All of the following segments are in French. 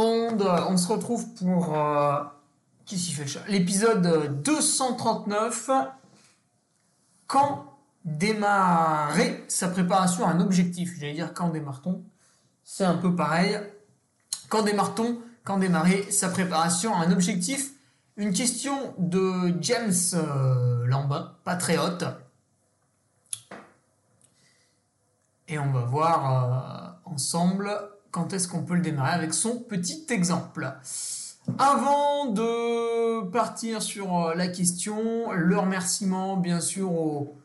On se retrouve pour euh, l'épisode 239. Quand démarrer sa préparation à un objectif? J'allais dire quand démarre-t-on? C'est un peu pareil. Quand démarre-t-on? Quand démarrer sa préparation à un objectif? Une question de James euh, Lambin, patriote. Et on va voir euh, ensemble quand est-ce qu'on peut le démarrer avec son petit exemple? Avant de partir sur euh, la question, le remerciement bien sûr aux,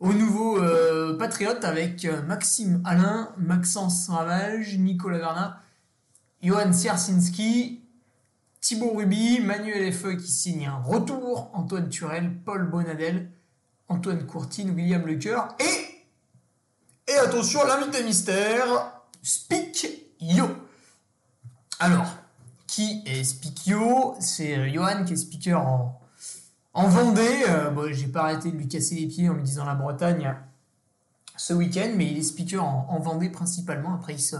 nouveaux euh, patriotes avec euh, Maxime Alain, Maxence Ravage, Nicolas Verna, Johan Siersinski, Thibaut Ruby, Manuel Effeux qui signe un retour, Antoine Turel, Paul Bonadel, Antoine Courtine, William Lecoeur et, et attention, l'invité mystère, Speak Yo. Alors, qui est Speakio C'est euh, Johan qui est speaker en, en Vendée. Euh, bon, j'ai pas arrêté de lui casser les pieds en lui disant la Bretagne ce week-end, mais il est speaker en, Vendée principalement. Après, il se,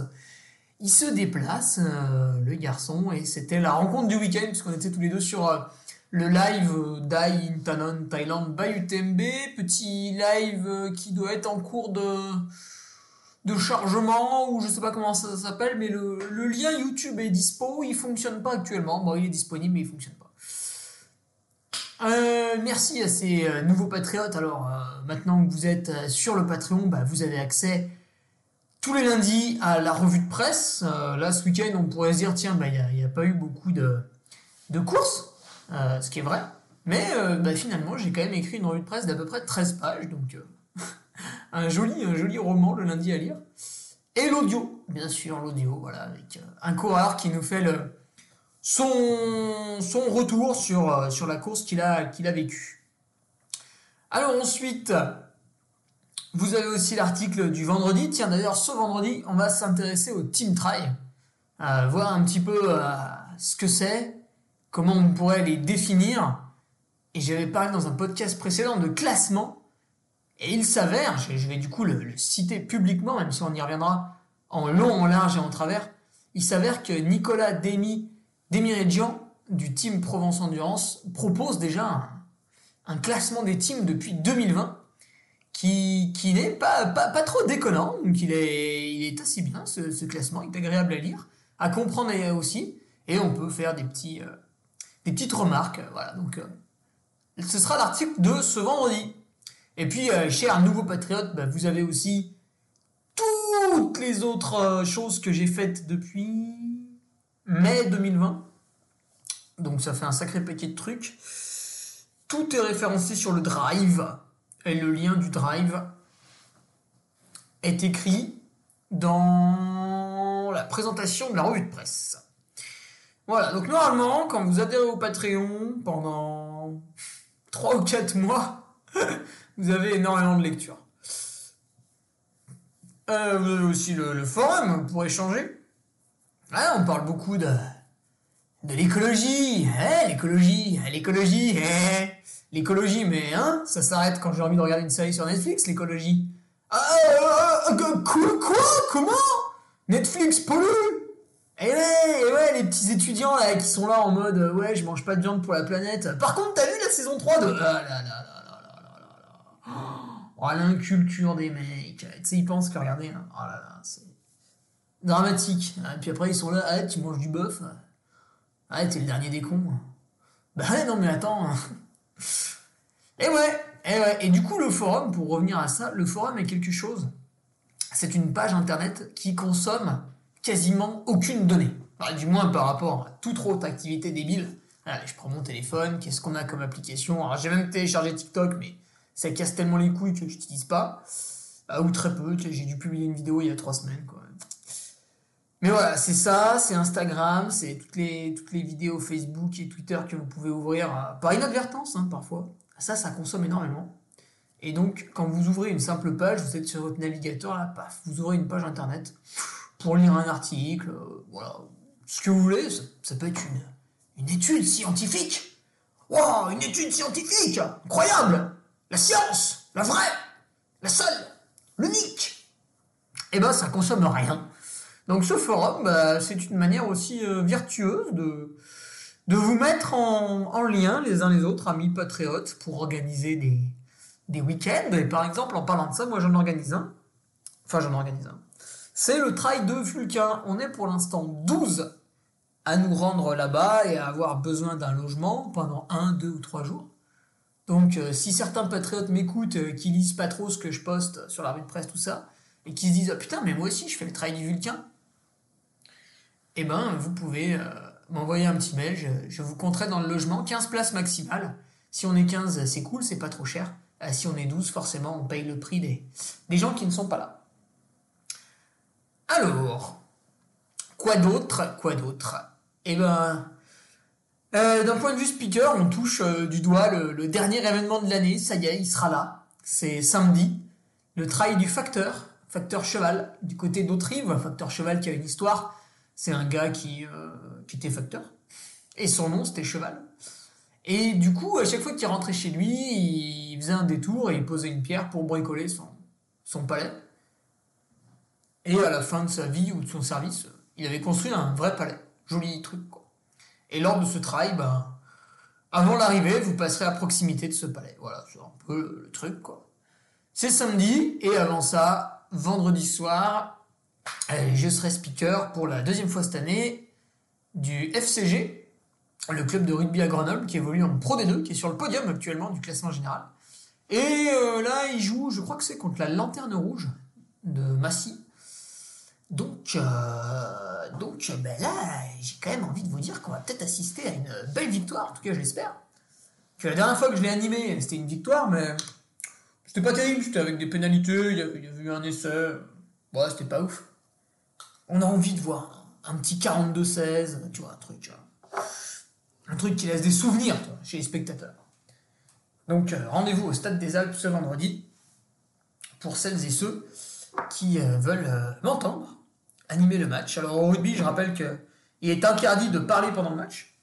il se déplace, euh, le garçon, et c'était la rencontre du week-end, puisqu'on était tous les deux sur le live Dai Intanon Thailand by UTMB. Petit live qui doit être en cours de de chargement ou je sais pas comment ça s'appelle, mais le, lien YouTube est dispo, il fonctionne pas actuellement. Bon, il est disponible, mais il fonctionne pas. Euh, merci à ces euh, nouveaux patriotes. Alors, euh, maintenant que vous êtes sur le Patreon, bah, vous avez accès tous les lundis à la revue de presse. là, ce week-end, on pourrait se dire, tiens, bah, il n'y a, pas eu beaucoup de, de courses, ce qui est vrai. Mais bah, finalement, j'ai quand même écrit une revue de presse d'à peu près 13 pages, donc un joli, un joli roman le lundi à lire. Et l'audio, bien sûr, l'audio, voilà, avec euh, un coureur qui nous fait le, son, son retour sur, euh, sur la course qu'il a, qu'il a vécue. Alors ensuite, vous avez aussi l'article du vendredi. Tiens, d'ailleurs, ce vendredi, on va s'intéresser au Team Try, euh, voir un petit peu ce que c'est, comment on pourrait les définir. Et j'avais parlé dans un podcast précédent de classement. Et il s'avère, je vais du coup le, citer publiquement, même si on y reviendra en long, en large et en travers, il s'avère que Nicolas Demi, Demiredjian du team Provence Endurance propose déjà un, classement des teams depuis 2020 qui, qui n'est pas, pas, trop déconnant, donc il est, il est assez bien ce, classement, il est agréable à lire, à comprendre aussi, et on peut faire des, petits, euh, des petites remarques. Voilà, donc euh, ce sera l'article de ce vendredi. Et puis, euh, cher nouveau patriote, bah, vous avez aussi toutes les autres euh, choses que j'ai faites depuis mai 2020. Donc ça fait un sacré paquet de trucs. Tout est référencé sur le Drive. Et le lien du Drive est écrit dans la présentation de la revue de presse. Voilà, donc normalement, quand vous adhérez au Patreon pendant 3 ou 4 mois, vous avez énormément de lectures. Euh, vous avez aussi le, forum pour échanger. Ah, on parle beaucoup de, de l'écologie. Hein, l'écologie, hein, l'écologie, hein, l'écologie, mais hein, ça s'arrête quand j'ai envie de regarder une série sur Netflix, l'écologie. Ah, quoi, quoi Comment? Netflix pollue? Et ouais, et ouais, les petits étudiants là qui sont là en mode ouais, je mange pas de viande pour la planète. Par contre, t'as vu la saison 3 de. Ah là là là Oh, l'inculture des mecs. Tu sais, ils pensent que regardez, hein. oh là là, c'est dramatique. Et puis après, ils sont là, ah, tu manges du bœuf. Ah, t'es le dernier des cons. Bah non, mais attends. Et ouais, et ouais. Et du coup, le forum, pour revenir à ça, le forum est quelque chose. C'est une page internet qui consomme quasiment aucune donnée. du moins par rapport à toute autre activité débile. Allez, je prends mon téléphone, qu'est-ce qu'on a comme application? Alors j'ai même téléchargé TikTok, mais ça casse tellement les couilles que je n'utilise pas. Bah, ou très peu, j'ai dû publier une vidéo il y a trois semaines. Quoi. Mais voilà, c'est ça, c'est Instagram, c'est toutes les, toutes les vidéos Facebook et Twitter que vous pouvez ouvrir euh, par inadvertance hein, parfois. Ça, ça consomme énormément. Et donc, quand vous ouvrez une simple page, vous êtes sur votre navigateur, là, paf, vous ouvrez une page internet pour lire un article, euh, voilà, ce que vous voulez, ça, peut être une, une étude scientifique. Waouh, une étude scientifique Incroyable La science La vraie La seule L'unique Eh ben, ça consomme rien. Donc ce forum, bah, c'est une manière aussi euh, vertueuse de, vous mettre en, en, lien les uns les autres, amis patriotes, pour organiser des, week-ends. Et par exemple, en parlant de ça, moi j'en organise un. Enfin, j'en organise un. C'est le trail de Vulcain. On est pour l'instant 12 à nous rendre là-bas et à avoir besoin d'un logement pendant un, deux ou trois jours. Donc, euh, si certains patriotes m'écoutent, euh, qui lisent pas trop ce que je poste sur la rue de presse, tout ça, et qui se disent ah, putain, mais moi aussi je fais le trail du Vulcain, eh ben, vous pouvez euh, m'envoyer un petit mail, je, vous compterai dans le logement, 15 places maximales. Si on est 15, c'est cool, c'est pas trop cher. Si on est 12, forcément, on paye le prix des, des gens qui ne sont pas là. Alors, quoi d'autre Quoi d'autre? Eh ben, euh, d'un point de vue speaker, on touche du doigt le, dernier événement de l'année. Ça y est, il sera là. C'est samedi. Le trail du facteur, facteur cheval, du côté d'Autrive. Facteur cheval qui a une histoire c'est un gars qui, euh, qui était facteur. Et son nom, c'était Cheval. Et du coup, à chaque fois qu'il rentrait chez lui, il faisait un détour et il posait une pierre pour bricoler son, son palais. Et à la fin de sa vie ou de son service, il avait construit un vrai palais. Joli truc, quoi. Et lors de ce travail, ben, avant l'arrivée, vous passerez à proximité de ce palais. Voilà, c'est un peu le truc, quoi. C'est samedi, et avant ça, vendredi soir, je serai speaker pour la deuxième fois cette année du FCG, le club de rugby à Grenoble qui évolue en Pro D2, qui est sur le podium actuellement du classement général. Et euh, là, il joue, je crois que c'est contre la Lanterne Rouge de Massy. Donc, euh, donc ben là, j'ai quand même envie de vous dire qu'on va peut-être assister à une belle victoire, en tout cas je l'espère. Que la dernière fois que je l'ai animé, c'était une victoire, mais c'était pas terrible, c'était avec des pénalités, il y avait eu un essai, ouais, c'était pas ouf. On a envie de voir un petit 42-16, tu vois, un truc, un truc qui laisse des souvenirs chez les spectateurs. Donc euh, rendez-vous au Stade des Alpes ce vendredi pour celles et ceux qui euh, veulent euh, m'entendre animer le match. Alors au rugby, je rappelle qu'il est interdit de parler pendant le match.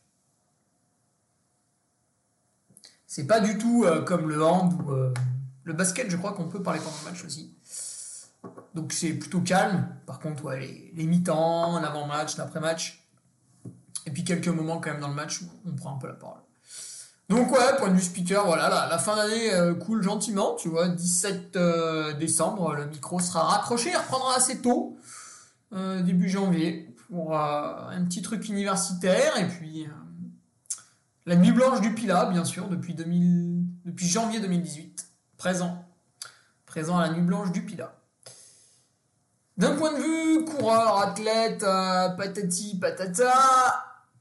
C'est pas du tout comme le hand ou le basket, je crois qu'on peut parler pendant le match aussi. Donc c'est plutôt calme. Par contre, ouais, les, mi-temps, l'avant-match, l'après-match. Et puis quelques moments quand même dans le match où on prend un peu la parole. Donc ouais, point de vue speaker, voilà, la, fin d'année euh, coule gentiment, tu vois, 17 euh, décembre, le micro sera raccroché, il reprendra assez tôt, euh, début janvier, pour un petit truc universitaire, et puis la nuit blanche du Pila, bien sûr, depuis, 2000, depuis janvier 2018, présent, présent à la nuit blanche du Pila. D'un point de vue coureur, athlète, euh, patati patata,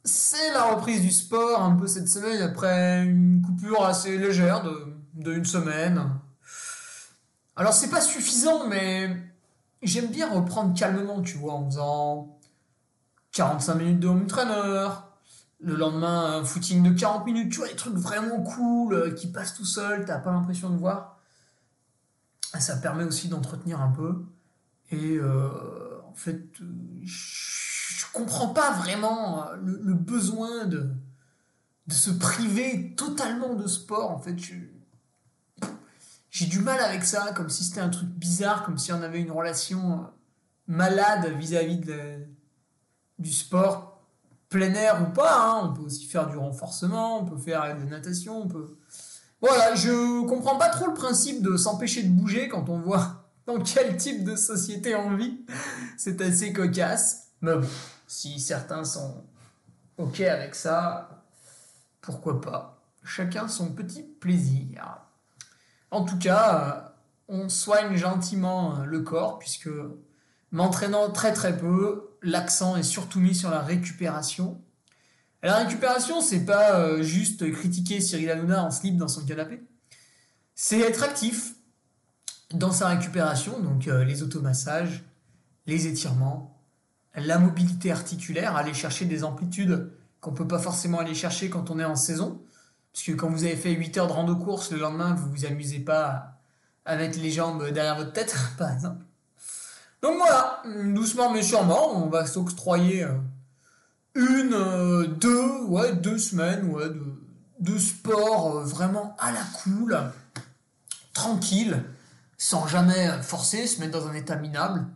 c'est la reprise du sport un peu cette semaine après une coupure assez légère de, une semaine. Alors c'est pas suffisant, mais j'aime bien reprendre calmement, tu vois, en faisant 45 minutes de home trainer, le lendemain un footing de 40 minutes, tu vois, des trucs vraiment cool euh, qui passent tout seul, t'as pas l'impression de voir. Ça permet aussi d'entretenir un peu. Et euh, en fait, je comprends pas vraiment euh, le, besoin de, de se priver totalement de sport. En fait, j'ai du mal avec ça, comme si c'était un truc bizarre, comme si on avait une relation euh, malade vis-à-vis du sport plein air ou pas. Hein. On peut aussi faire du renforcement, on peut faire de la natation, on peut. Voilà, je comprends pas trop le principe de s'empêcher de bouger quand on voit dans quel type de société on vit. C'est assez cocasse. Mais bon, si certains sont OK avec ça, pourquoi pas. Chacun son petit plaisir. En tout cas, euh, on soigne gentiment euh, le corps puisque m'entraînant très très peu, l'accent est surtout mis sur la récupération. la récupération, c'est pas euh, juste critiquer Cyril Hanouna en slip dans son canapé. C'est être actif dans sa récupération, donc les automassages, les étirements, la mobilité articulaire, aller chercher des amplitudes qu'on peut pas forcément aller chercher quand on est en saison. Parce que quand vous avez fait 8 heures de rando course, le lendemain, vous vous amusez pas à mettre les jambes derrière votre tête, par exemple. Donc voilà, doucement mais sûrement, on va s'octroyer euh, une, euh, deux, ouais, deux semaines ouais, de, de sport euh, vraiment à la cool, tranquille, sans jamais forcer, se mettre dans un état minable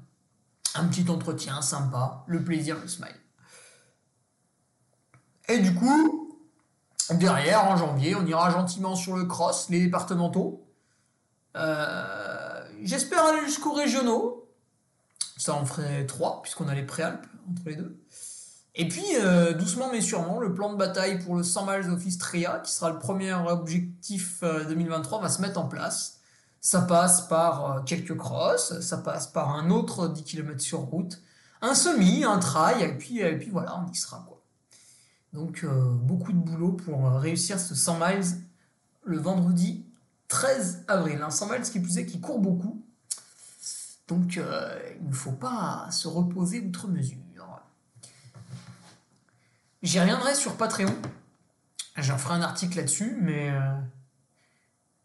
un petit entretien sympa, le plaisir, le smile. Et du coup, derrière, en janvier, on ira gentiment sur le cross, les départementaux. Euh, j'espère aller jusqu'aux régionaux. Ça en ferait trois, puisqu'on a les préalpes entre les deux. Et puis, euh, doucement mais sûrement, le plan de bataille pour le 100 miles of Istria, qui sera le premier objectif 2023, euh, va se mettre en place. Ça passe par quelques crosses, ça passe par un autre 10 km sur route, un semi, un trail, et puis, et puis voilà, on y sera. Quoi. Donc euh, beaucoup de boulot pour euh, réussir ce 100 miles le vendredi 13 avril. Un 100 miles qui plus est qui court beaucoup. Donc il ne faut pas se reposer outre mesure. J'y reviendrai sur Patreon. J'en ferai un article là-dessus, mais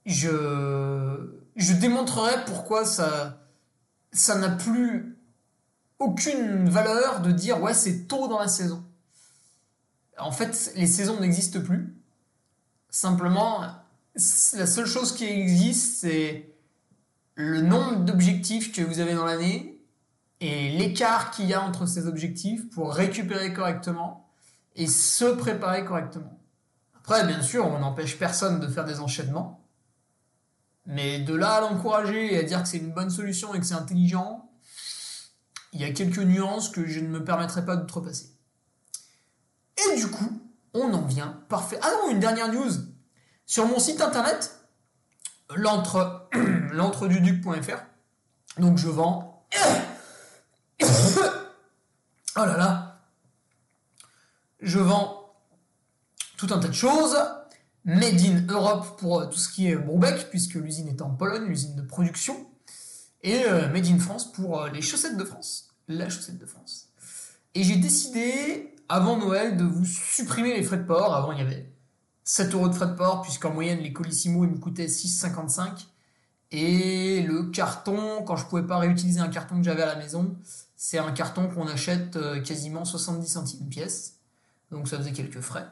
je démontrerai pourquoi ça n'a plus aucune valeur de dire ouais c'est tôt dans la saison. En fait, les saisons n'existent plus. Simplement, la seule chose qui existe, c'est le nombre d'objectifs que vous avez dans l'année et l'écart qu'il y a entre ces objectifs pour récupérer correctement et se préparer correctement. Après, bien sûr, on n'empêche personne de faire des enchaînements. Mais de là à l'encourager et à dire que c'est une bonne solution et que c'est intelligent, il y a quelques nuances que je ne me permettrai pas d'outrepasser. Et du coup, on en vient parfait. Ah non, une dernière news. Sur mon site internet, l'entreduduc.fr, donc je vends. Oh là là. Je vends tout un tas de choses. Made in Europe pour euh, tout ce qui est Broubeck, puisque l'usine est en Pologne, l'usine de production, et euh, Made in France pour euh, les chaussettes de France, la chaussette de France. Et j'ai décidé, avant Noël, de vous supprimer les frais de port. Avant, il y avait 7 euros de frais de port, puisqu'en moyenne, les Colissimo, ils me coûtaient 6,55. Et le carton, quand je pouvais pas réutiliser un carton que j'avais à la maison, c'est un carton qu'on achète quasiment 70 centimes pièce. Donc ça faisait quelques frais.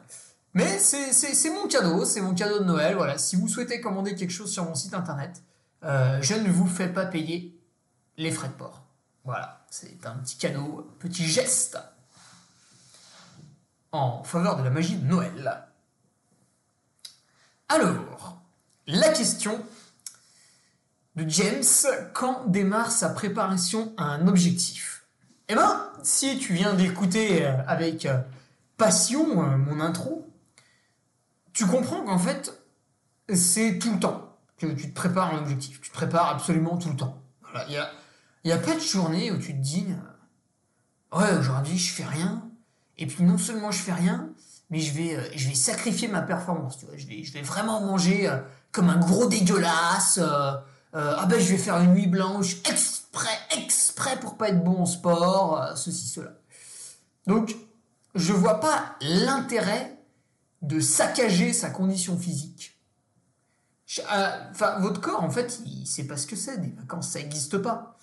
Mais c'est mon cadeau, c'est mon cadeau de Noël. Voilà, si vous souhaitez commander quelque chose sur mon site internet, euh, je ne vous fais pas payer les frais de port. Voilà, c'est un petit cadeau, un petit geste en faveur de la magie de Noël. Alors, la question de James, quand démarre sa préparation à un objectif? Eh bien, si tu viens d'écouter euh, avec euh, passion mon intro, tu comprends qu'en fait, c'est tout le temps que tu te prépares un objectif. Tu te prépares absolument tout le temps. Il n'y a, a pas de journée où tu te dis, euh, ouais, aujourd'hui, je fais rien. Et puis, non seulement je fais rien, mais je vais, euh, je vais sacrifier ma performance. Tu vois. Je, vais, je vais vraiment manger euh, comme un gros dégueulasse. ah ben, je vais faire une nuit blanche exprès, exprès pour pas être bon en sport, ceci, cela. Donc, je vois pas l'intérêt de saccager sa condition physique. Euh, enfin, votre corps, en fait, il sait pas ce que c'est. Des vacances, ça n'existe pas.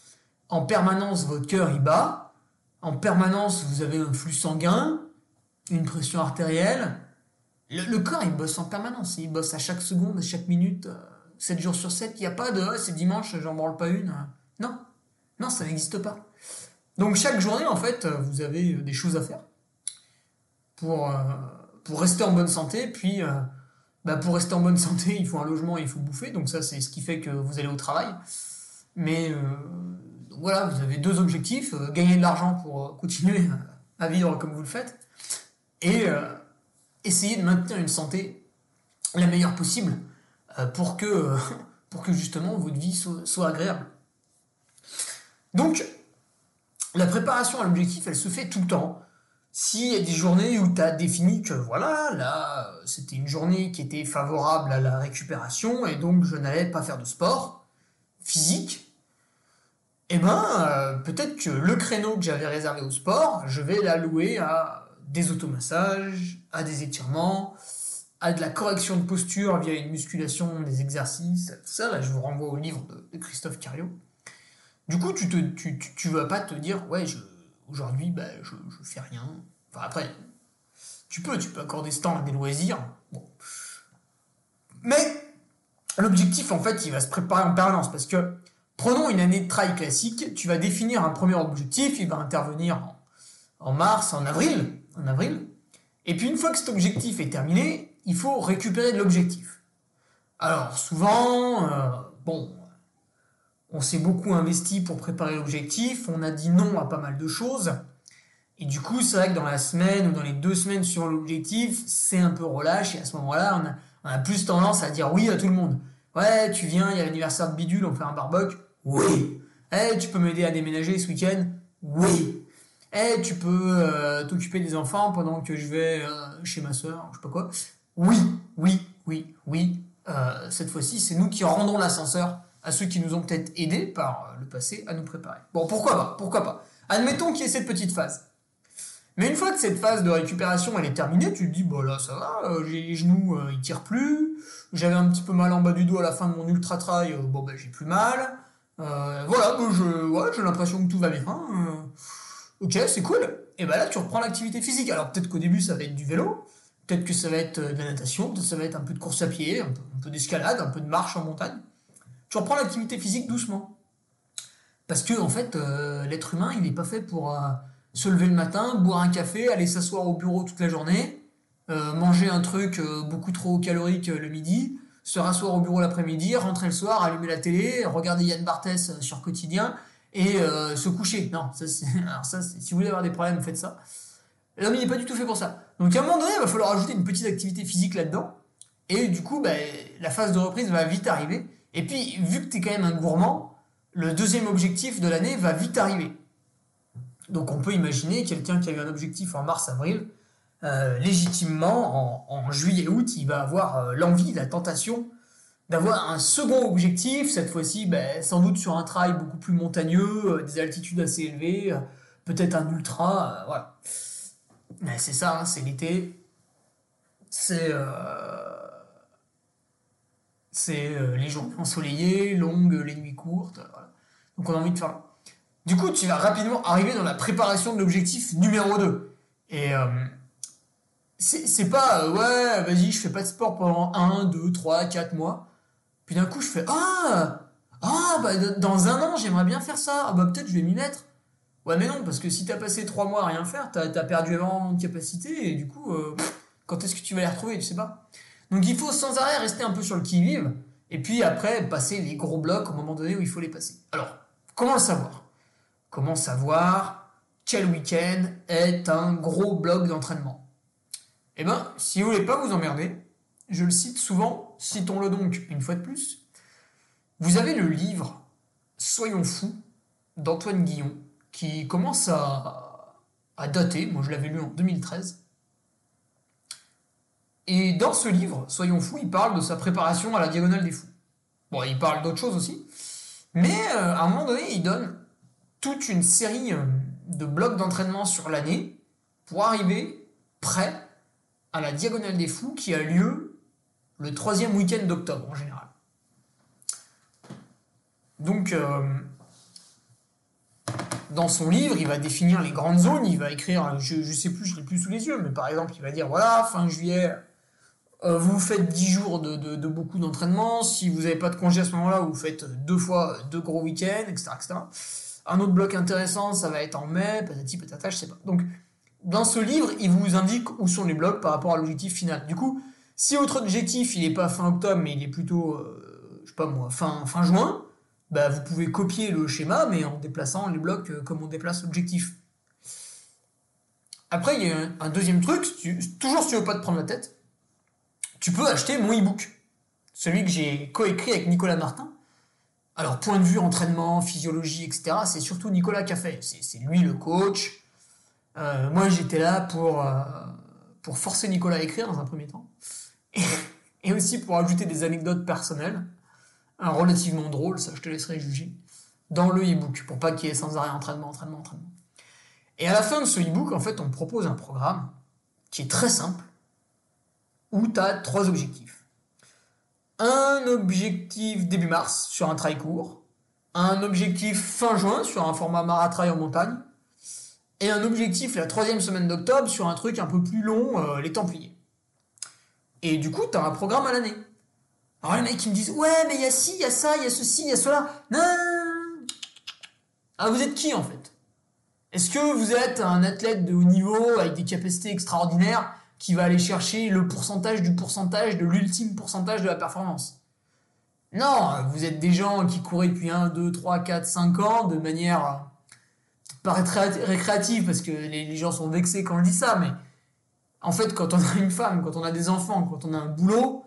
En permanence, votre cœur, il bat. En permanence, vous avez un flux sanguin, une pression artérielle. Le, corps, il bosse en permanence. Il bosse à chaque seconde, à chaque minute, 7 jours sur 7. Il n'y a pas de ah, c'est dimanche, j'en branle pas une. Non, non, ça n'existe pas. Donc chaque journée, en fait, vous avez des choses à faire pour, pour rester en bonne santé. Puis, bah, pour rester en bonne santé, il faut un logement il faut bouffer. Donc ça, c'est ce qui fait que vous allez au travail. Mais voilà, vous avez deux objectifs, euh, gagner de l'argent pour euh, continuer à vivre comme vous le faites, et euh, essayer de maintenir une santé la meilleure possible pour que, pour que justement votre vie soit, agréable. Donc, la préparation à l'objectif, elle se fait tout le temps. S'il y a des journées où tu as défini que voilà, là, c'était une journée qui était favorable à la récupération et donc je n'allais pas faire de sport physique, eh ben, euh, peut-être que le créneau que j'avais réservé au sport, je vais l'allouer à des automassages, à des étirements, à de la correction de posture via une musculation, des exercices, tout ça. Là, je vous renvoie au livre de, Christophe Cario. Du coup, tu, te, tu, tu, vas pas te dire, ouais, aujourd'hui, bah, je, je fais rien. Enfin, après, tu peux, tu peux accorder ce temps à des loisirs. Mais l'objectif, en fait, il va se préparer en permanence parce que Prenons une année de trail classique, tu vas définir un premier objectif, il va intervenir en, mars, en avril, en avril. Et puis une fois que cet objectif est terminé, il faut récupérer de l'objectif. Alors souvent, euh, bon, on s'est beaucoup investi pour préparer l'objectif, on a dit non à pas mal de choses. Et du coup, c'est vrai que dans la semaine ou dans les deux semaines sur l'objectif, c'est un peu relâche et à ce moment-là, on a, plus tendance à dire oui à tout le monde. Ouais, tu viens, il y a l'anniversaire de Bidule, on fait un barbecue. Oui. Eh, tu peux m'aider à déménager ce week-end? Oui. Eh, tu peux euh, t'occuper des enfants pendant que je vais euh, chez ma soeur, je sais pas quoi? Oui, oui, oui, oui. Euh, cette fois-ci, c'est nous qui rendons l'ascenseur à ceux qui nous ont peut-être aidés par le passé à nous préparer. Bon, pourquoi pas Pourquoi pas Admettons qu'il y ait cette petite phase. Mais une fois que cette phase de récupération est terminée, tu te dis bon là ça va, j'ai les genoux ils tirent plus, j'avais un petit peu mal en bas du dos à la fin de mon ultra trail, bon ben j'ai plus mal, euh, voilà, je, j'ai l'impression que tout va bien. Hein. ok, c'est cool. Et ben là, tu reprends l'activité physique. Alors peut-être qu'au début, ça va être du vélo, peut-être que ça va être euh, de la natation, peut-être que ça va être un peu de course à pied, un peu, d'escalade, un peu de marche en montagne. Tu reprends l'activité physique doucement. Parce que, en fait, euh, l'être humain, il n'est pas fait pour se lever le matin, boire un café, aller s'asseoir au bureau toute la journée, manger un truc beaucoup trop calorique le midi, se rasseoir au bureau l'après-midi, rentrer le soir, allumer la télé, regarder Yann Barthès euh, sur Quotidien et euh, se coucher. Non, ça, ça, si vous voulez avoir des problèmes, faites ça. L'homme, il n'est pas du tout fait pour ça. Donc à un moment donné, il va falloir ajouter une petite activité physique là-dedans. Et du coup, bah, la phase de reprise va vite arriver. Et puis, vu que tu es quand même un gourmand, le deuxième objectif de l'année va vite arriver. Donc on peut imaginer quelqu'un qui a eu un objectif en mars-avril, euh, légitimement, en, juillet-août, il va avoir euh, l'envie, la tentation d'avoir un second objectif, cette fois-ci ben, sans doute sur un trail beaucoup plus montagneux, euh, des altitudes assez élevées, peut-être un ultra, voilà. C'est ça, hein, c'est l'été, c'est c'est les journées ensoleillées, longues, les nuits courtes, donc on a envie de faire... Du coup, tu vas rapidement arriver dans la préparation de l'objectif numéro 2. Et c'est pas euh, ouais, vas-y, je fais pas de sport pendant 1, 2, 3, 4 mois. Puis d'un coup, je fais ah, ah, bah dans un an, j'aimerais bien faire ça. Ah, bah peut-être je vais m'y mettre. Ouais, mais non, parce que si t'as passé 3 mois à rien faire, t'as as perdu énormément de capacité et du coup, euh, quand est-ce que tu vas les retrouver, tu sais pas. Donc il faut sans arrêt rester un peu sur le qui-vive et puis après passer les gros blocs au moment donné où il faut les passer. Alors, comment le savoir? Comment savoir? Quel week-end est un gros bloc d'entraînement? Eh bien, si vous voulez pas vous emmerder, je le cite souvent, citons-le donc une fois de plus, vous avez le livre Soyons fous d'Antoine Guillon, qui commence à, dater, moi je l'avais lu en 2013. Et dans ce livre, Soyons fous, il parle de sa préparation à la diagonale des fous. Bon, il parle d'autres choses aussi, mais euh, à un moment donné, il donne toute une série euh, de blocs d'entraînement sur l'année pour arriver prêt à la Diagonale des Fous qui a lieu le troisième week-end d'octobre en général. Donc, euh, dans son livre, il va définir les grandes zones, il va écrire, je ne sais plus, je l'ai plus sous les yeux, mais par exemple, il va dire, voilà, fin juillet, euh, vous faites 10 jours de, beaucoup d'entraînement. Si vous n'avez pas de congé à ce moment-là, vous faites deux fois deux gros week-ends, etc., etc. Un autre bloc intéressant, ça va être en mai, patati patata, je sais pas. Donc, dans ce livre, il vous indique où sont les blocs par rapport à l'objectif final. Du coup, si votre objectif, il n'est pas fin octobre, mais il est plutôt, euh, je sais pas moi, fin, fin juin, bah, vous pouvez copier le schéma, mais en déplaçant les blocs euh, comme on déplace l'objectif. Après, il y a un, deuxième truc, toujours si tu veux pas te prendre la tête, tu peux acheter mon e-book, celui que j'ai coécrit avec Nicolas Martin. Alors, point de vue entraînement, physiologie, etc., c'est surtout Nicolas qui a fait. C'est lui le coach. Euh, moi, j'étais là pour, euh, pour forcer Nicolas à écrire dans un premier temps. Et, aussi pour ajouter des anecdotes personnelles, un relativement drôle, ça je te laisserai juger, dans le e-book, pour pas qu'il y ait sans arrêt entraînement, entraînement, entraînement. Et à la fin de ce e-book, en fait, on propose un programme qui est très simple, où tu as trois objectifs. Un objectif début mars sur un trail court, un objectif fin juin sur un format maratrail en montagne, et un objectif la troisième semaine d'octobre sur un truc un peu plus long, euh, les Templiers. Et du coup, tu as un programme à l'année. Alors les mecs qui me disent Ouais, mais il y a ci, il y a ça, il y a ceci, il y a cela. Non Ah, vous êtes qui en fait? Est-ce que vous êtes un athlète de haut niveau avec des capacités extraordinaires qui va aller chercher le pourcentage du pourcentage de l'ultime pourcentage de la performance? Non, vous êtes des gens qui couraient depuis 1, 2, 3, 4, 5 ans de manière pas récréative parce que les, gens sont vexés quand je dis ça, mais en fait, quand on a une femme, quand on a des enfants, quand on a un boulot,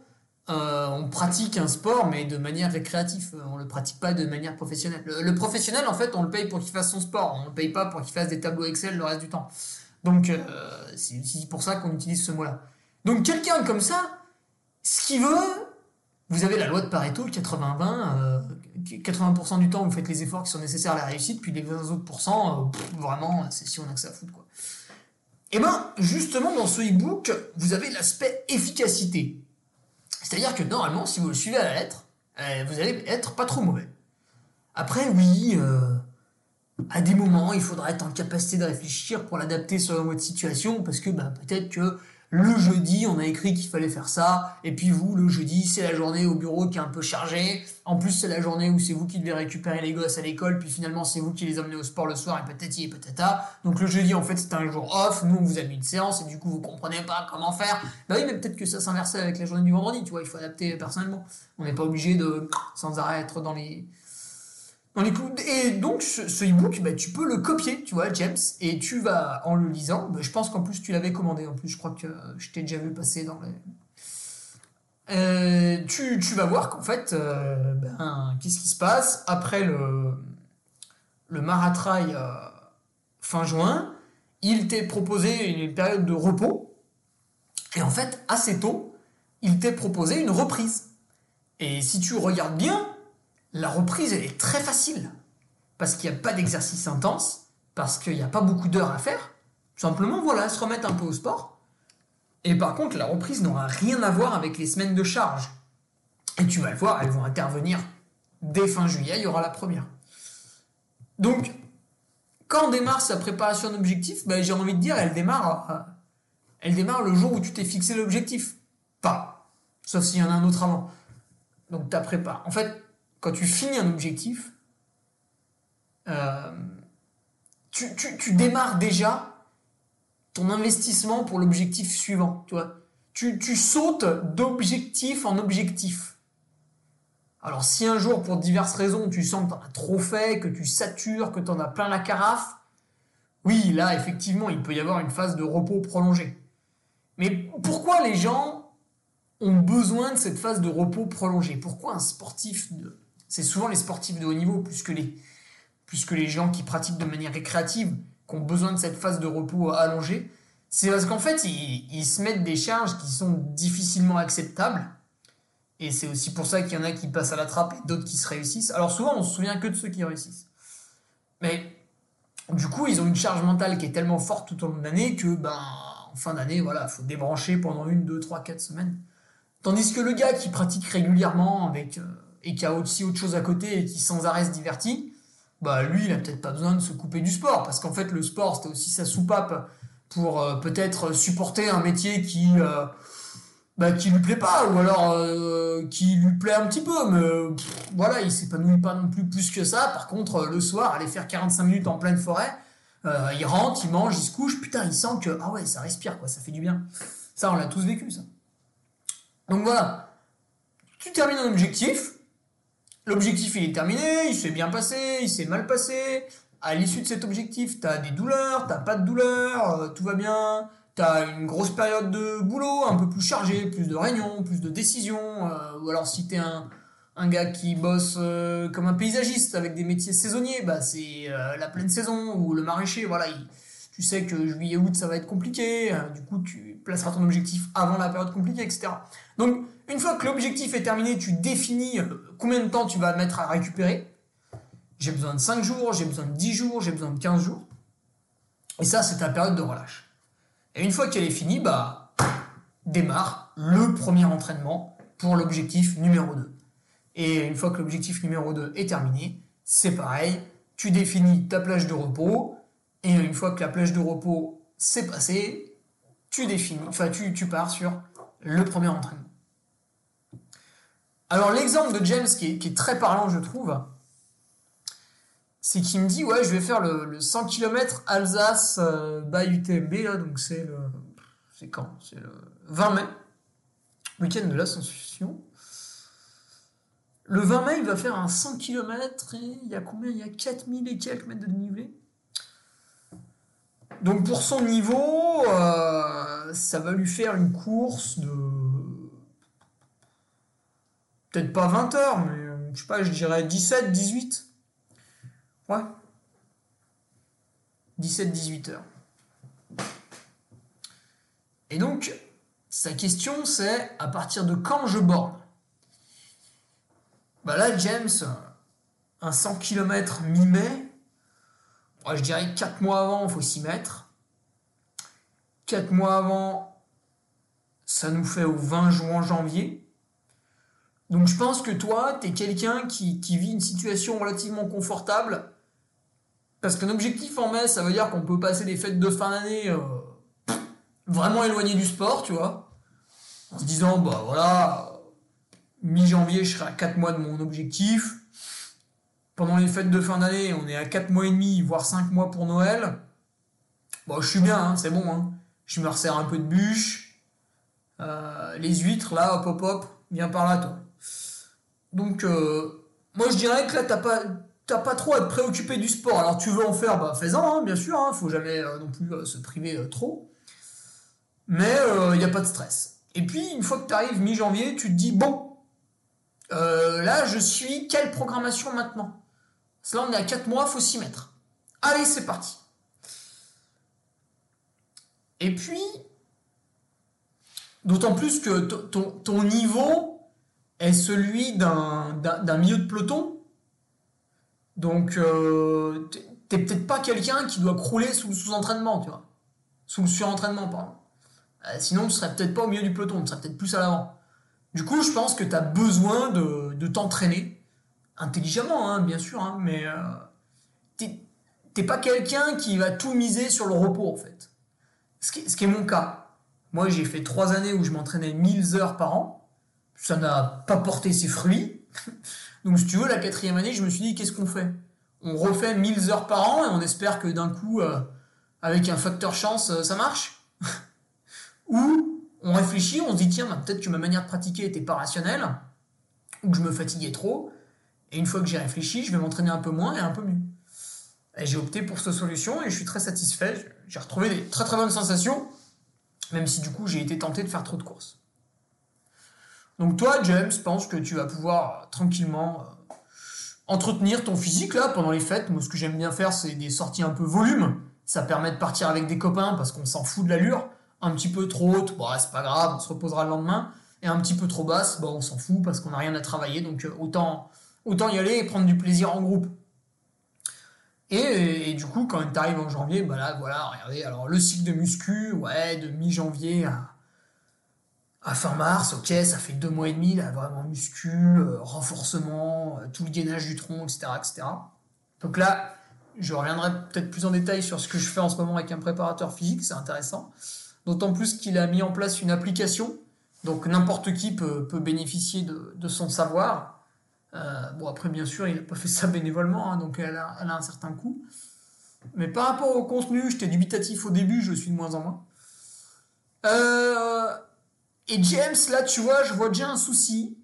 euh, on pratique un sport, mais de manière récréative. On le pratique pas de manière professionnelle. Le, professionnel, en fait, on le paye pour qu'il fasse son sport. On le paye pas pour qu'il fasse des tableaux Excel le reste du temps. Donc, euh, c'est pour ça qu'on utilise ce mot-là. Donc, quelqu'un comme ça, ce qu'il veut, vous avez la loi de Pareto, 80-20, 80% euh, du temps, vous faites les efforts qui sont nécessaires à la réussite, puis les 20 autres pourcents, euh, vraiment, c'est si on a que ça à foutre, quoi. Eh ben, justement, dans ce e-book, vous avez l'aspect efficacité. C'est-à-dire que normalement, si vous le suivez à la lettre, vous allez être pas trop mauvais. Après, oui, à des moments, il faudra être en capacité de réfléchir pour l'adapter selon votre situation, parce que bah, peut-être que le jeudi, on a écrit qu'il fallait faire ça, et puis vous, le jeudi, c'est la journée au bureau qui est un peu chargée. En plus, c'est la journée où c'est vous qui devez récupérer les gosses à l'école, puis finalement, c'est vous qui les emmenez au sport le soir, et peut-être et peut-être Donc le jeudi, en fait, c'est un jour off. Nous, on vous a mis une séance, et du coup, vous comprenez pas comment faire. Bah oui, mais peut-être que ça s'inversait avec la journée du vendredi, tu vois, il faut adapter personnellement. On n'est pas obligé de sans arrêt être dans les et donc, ce, e-book, bah, tu peux le copier, tu vois, James, et tu vas, en le lisant, bah, je pense qu'en plus, tu l'avais commandé, en plus, je crois que je t'ai déjà vu passer dans les... Euh, tu, vas voir qu'en fait, euh, ben, qu'est-ce qui se passe? Après le, le maratrail euh, fin juin, il t'est proposé une période de repos, et en fait, assez tôt, il t'est proposé une reprise. Et si tu regardes bien, la reprise, elle est très facile. Parce qu'il n'y a pas d'exercice intense, parce qu'il n'y a pas beaucoup d'heures à faire. simplement, voilà, se remettre un peu au sport. Et par contre, la reprise n'aura rien à voir avec les semaines de charge. Et tu vas le voir, elles vont intervenir dès fin juillet, il y aura la première. Donc, quand démarre sa préparation d'objectif, ben, j'ai envie de dire, elle démarre, euh, elle démarre le jour où tu t'es fixé l'objectif. Pas. Sauf s'il y en a un autre avant. Donc, ta prépa. En fait, quand tu finis un objectif, euh, tu, démarres déjà ton investissement pour l'objectif suivant. Tu, vois. Tu, sautes d'objectif en objectif. Alors si un jour, pour diverses raisons, tu sens que tu as trop fait, que tu satures, que tu en as plein la carafe, oui, là, effectivement, il peut y avoir une phase de repos prolongé. Mais pourquoi les gens ont besoin de cette phase de repos prolongé Pourquoi un sportif de, c'est souvent les sportifs de haut niveau, plus que les, plus que les gens qui pratiquent de manière récréative, qui ont besoin de cette phase de repos allongée. C'est parce qu'en fait, ils, se mettent des charges qui sont difficilement acceptables. Et c'est aussi pour ça qu'il y en a qui passent à la trappe et d'autres qui se réussissent. Alors souvent, on se souvient que de ceux qui réussissent. Mais du coup, ils ont une charge mentale qui est tellement forte tout au long de l'année que, ben, en fin d'année, voilà, faut débrancher pendant une, deux, trois, quatre semaines. Tandis que le gars qui pratique régulièrement avec euh, et qui a aussi autre chose à côté et qui sans arrêt se divertit, bah lui, il a peut-être pas besoin de se couper du sport, parce qu'en fait, le sport, c'était aussi sa soupape pour euh, peut-être supporter un métier qui, euh, bah, lui plaît pas, ou alors euh, qui lui plaît un petit peu, mais voilà, il s'épanouit pas non plus plus que ça. Par contre, le soir, aller faire 45 minutes en pleine forêt, euh, il rentre, il mange, il se couche, putain, il sent que, ah ouais, ça respire, quoi, ça fait du bien. Ça, on l'a tous vécu, ça. Donc voilà, tu termines un objectif, l'objectif il est terminé, il s'est bien passé, il s'est mal passé, à l'issue de cet objectif, tu as des douleurs, t'as pas de douleurs, euh, tout va bien, tu as une grosse période de boulot, un peu plus chargée, plus de réunions, plus de décisions, euh, ou alors si tu es un, un, gars qui bosse euh, comme un paysagiste avec des métiers saisonniers, bah c'est la pleine saison, ou le maraîcher, voilà, tu sais que juillet-août ça va être compliqué, du coup tu placeras ton objectif avant la période compliquée, etc. Donc une fois que l'objectif est terminé, tu définis combien de temps tu vas mettre à récupérer, j'ai besoin de 5 jours, j'ai besoin de 10 jours, j'ai besoin de 15 jours. Et ça, c'est ta période de relâche. Et une fois qu'elle est finie, bah, démarre le premier entraînement pour l'objectif numéro 2. Et une fois que l'objectif numéro 2 est terminé, c'est pareil, tu définis ta plage de repos, et une fois que la plage de repos s'est passée, tu définis, enfin tu, tu pars sur le premier entraînement. Alors l'exemple de James qui est, très parlant, je trouve, c'est qu'il me dit ouais je vais faire le, 100 km Alsace euh, by UTMB là donc c'est le c'est quand? C'est le 20 mai. Week-end de l'ascension. Le 20 mai il va faire un 100 km et il y a combien? Il y a 4000 et quelques mètres de dénivelé. Donc pour son niveau euh, ça va lui faire une course de peut-être pas 20 heures mais euh, je sais pas je dirais 17 18 Ouais. 17-18 heures. Et donc, sa question c'est à partir de quand je borne? Bah là, James, un 100 km mi-mai, je dirais 4 mois avant, il faut s'y mettre. 4 mois avant, ça nous fait au 20 juin janvier. Donc je pense que toi, tu es quelqu'un qui, vit une situation relativement confortable parce qu'un objectif en mai, ça veut dire qu'on peut passer des fêtes de fin d'année euh, vraiment éloignées du sport, tu vois. En se disant, bah voilà, mi-janvier, je serai à 4 mois de mon objectif. Pendant les fêtes de fin d'année, on est à 4 mois et demi, voire 5 mois pour Noël. Bon, je suis bien, hein, c'est bon. Hein. Je me resserre un peu de bûche. Euh, les huîtres, là, hop, hop, hop, viens par là, toi. Donc, euh, moi, je dirais que là, t'as pas pas trop à te préoccuper du sport. Alors tu veux en faire, bah fais-en, hein, bien sûr, hein, faut jamais euh, non plus euh, se priver trop. Mais il n'y a pas de stress. Et puis, une fois que tu arrives mi-janvier, tu te dis, bon, là je suis, quelle programmation maintenant? Là on est à 4 mois, faut s'y mettre. Allez, c'est parti. Et puis, d'autant plus que ton niveau est celui d'un milieu de peloton donc, euh, t'es peut-être pas quelqu'un qui doit crouler sous le sous-entraînement, tu vois. Sous le surentraînement, pardon. Euh, sinon, tu serais peut-être pas au milieu du peloton, tu serais peut-être plus à l'avant. Du coup, je pense que tu as besoin de, t'entraîner, intelligemment, hein, bien sûr, hein, mais euh, t'es pas quelqu'un qui va tout miser sur le repos, en fait. Ce ce qui est mon cas. Moi, j'ai fait trois années où je m'entraînais 1000 heures par an. Ça n'a pas porté ses fruits. Donc, si tu veux, la quatrième année, je me suis dit, qu'est-ce qu'on fait? On refait 1000 heures par an et on espère que d'un coup, euh, avec un facteur chance, euh, ça marche? Ou on réfléchit, on se dit, tiens, bah, peut-être que ma manière de pratiquer n'était pas rationnelle, ou que je me fatiguais trop, et une fois que j'ai réfléchi, je vais m'entraîner un peu moins et un peu mieux. Et j'ai opté pour cette solution et je suis très satisfait. J'ai retrouvé des très très bonnes sensations, même si du coup j'ai été tenté de faire trop de courses. Donc toi, James, pense que tu vas pouvoir tranquillement euh, entretenir ton physique là pendant les fêtes? Moi, ce que j'aime bien faire, c'est des sorties un peu volume. Ça permet de partir avec des copains parce qu'on s'en fout de l'allure. Un petit peu trop haute, bon, c'est pas grave, on se reposera le lendemain. Et un petit peu trop basse, bon, on s'en fout parce qu'on n'a rien à travailler. Donc euh, autant, autant y aller et prendre du plaisir en groupe. Et, du coup, quand tu arrives en janvier, bah là, voilà, regardez, alors le cycle de muscu, ouais, de mi-janvier à, à fin mars, ok, ça fait deux mois et demi, là, vraiment muscu, euh, renforcement, euh, tout le gainage du tronc, etc., etc. Donc là, je reviendrai peut-être plus en détail sur ce que je fais en ce moment avec un préparateur physique, c'est intéressant. D'autant plus qu'il a mis en place une application Donc n'importe qui peut, bénéficier de, son savoir. Euh, bon, après, bien sûr, il n'a pas fait ça bénévolement, hein, donc elle a, un certain coût. Mais par rapport au contenu, j'étais dubitatif au début, je suis de moins en moins. Euh, et James, là, tu vois, je vois déjà un souci.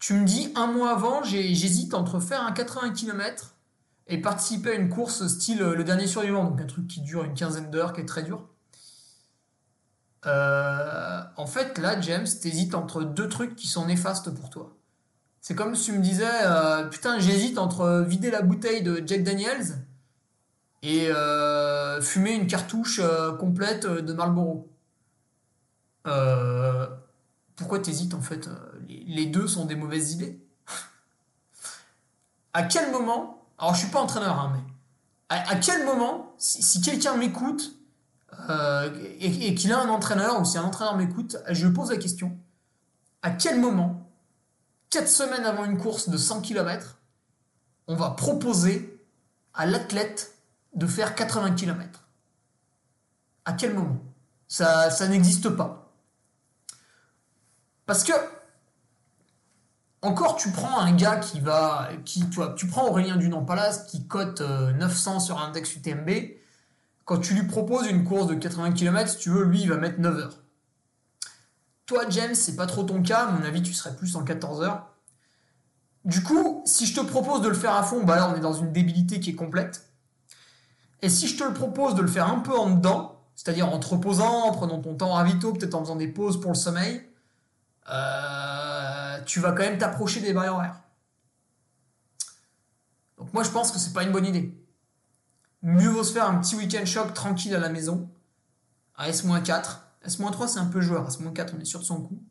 Tu me dis, un mois avant, j'hésite entre faire un 80 km et participer à une course style le dernier survivant, donc un truc qui dure une quinzaine d'heures, qui est très dur. Euh, en fait, là, James, t'hésites entre deux trucs qui sont néfastes pour toi. C'est comme si tu me disais, euh, putain, j'hésite entre vider la bouteille de Jack Daniels et euh, fumer une cartouche complète de Marlboro. Pourquoi t'hésites en fait Les deux sont des mauvaises idées? à quel moment, alors je suis pas entraîneur, hein, mais à, quel moment, si quelqu'un m'écoute euh, et, qu'il a un entraîneur, ou si un entraîneur m'écoute, je pose la question à quel moment, 4 semaines avant une course de 100 km, on va proposer à l'athlète de faire 80 km À quel moment? Ça, ça n'existe pas. Parce que, encore, tu prends un gars qui va. Qui, tu, tu prends Aurélien Dunant-Palace qui cote 900 euh, sur un index UTMB quand tu lui proposes une course de 80 km, si tu veux, lui, il va mettre 9 heures. Toi, James, c'est pas trop ton cas. À mon avis, tu serais plus en 14 heures. Du coup, si je te propose de le faire à fond, bah là, on est dans une débilité qui est complète. Et si je te le propose de le faire un peu en dedans, c'est-à-dire en te reposant, en prenant ton temps ravito, peut-être en faisant des pauses pour le sommeil, euh, tu vas quand même t'approcher des barrières horaires. Donc moi, je pense que c'est pas une bonne idée mieux vaut se faire un petit week-end choc tranquille à la maison, à S-4. S-3, c'est un peu joueur. S-4, on est sûr de son coup.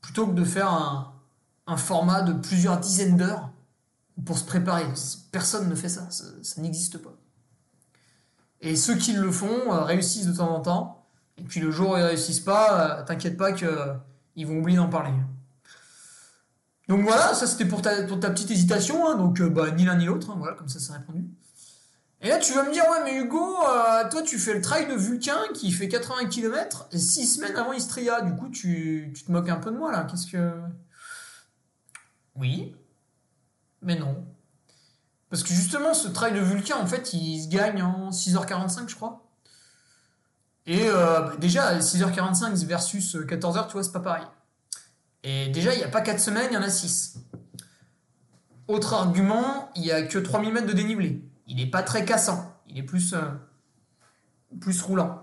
Plutôt que de faire un, format de plusieurs dizaines d'heures pour se préparer. Personne ne fait ça. Ça, n'existe pas. Et ceux qui le font euh, réussissent de temps en temps. Et puis le jour où ils réussissent pas, euh, t'inquiète pas qu'ils euh, vont oublier d'en parler. Donc voilà, ça c'était pour ta, petite hésitation. Hein. donc bah, ni l'un ni l'autre. Hein. voilà, comme ça c'est répondu. Et là, tu vas me dire, ouais, mais Hugo, euh, toi, tu fais le trail de Vulcain qui fait 80 km, et 6 semaines avant Istria. Du coup, tu, tu te moques un peu de moi, là. Qu'est-ce que. Oui, mais non. Parce que justement, ce trail de Vulcain, en fait, il se gagne en 6h45, je crois. Et euh, déjà, 6h45 versus 14h, tu vois, c'est pas pareil. Et déjà, il n'y a pas 4 semaines, il y en a 6. Autre argument, il n'y a que 3000 mètres de dénivelé il n'est pas très cassant, il est plus, euh, plus roulant.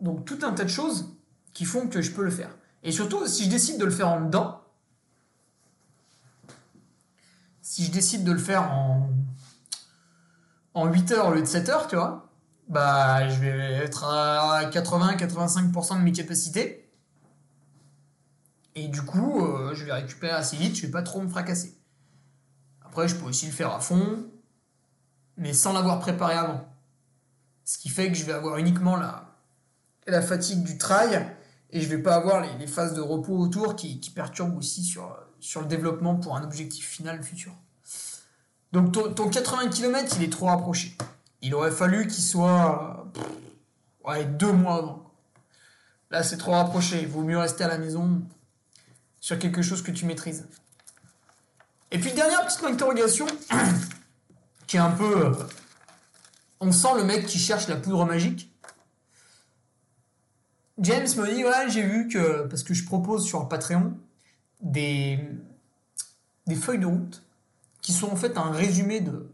Donc tout un tas de choses qui font que je peux le faire. Et surtout, si je décide de le faire en dedans, si je décide de le faire en, en 8 heures au lieu de 7 heures, tu vois, bah je vais être à 80-85% de mes capacités. Et du coup, euh, je vais récupérer assez vite, je vais pas trop me fracasser. Après, je peux aussi le faire à fond, mais sans l'avoir préparé avant. Ce qui fait que je vais avoir uniquement la, la fatigue du trail et je vais pas avoir les, phases de repos autour qui, perturbent aussi sur, sur le développement pour un objectif final futur. Donc ton, 80 km, il est trop rapproché. Il aurait fallu qu'il soit ouais, deux mois avant. Là, c'est trop rapproché. Il vaut mieux rester à la maison sur quelque chose que tu maîtrises. Et puis, dernière petite interrogation, qui est un peu. Euh, on sent le mec qui cherche la poudre magique. James me dit j'ai vu que. Parce que je propose sur Patreon des, des feuilles de route qui sont en fait un résumé de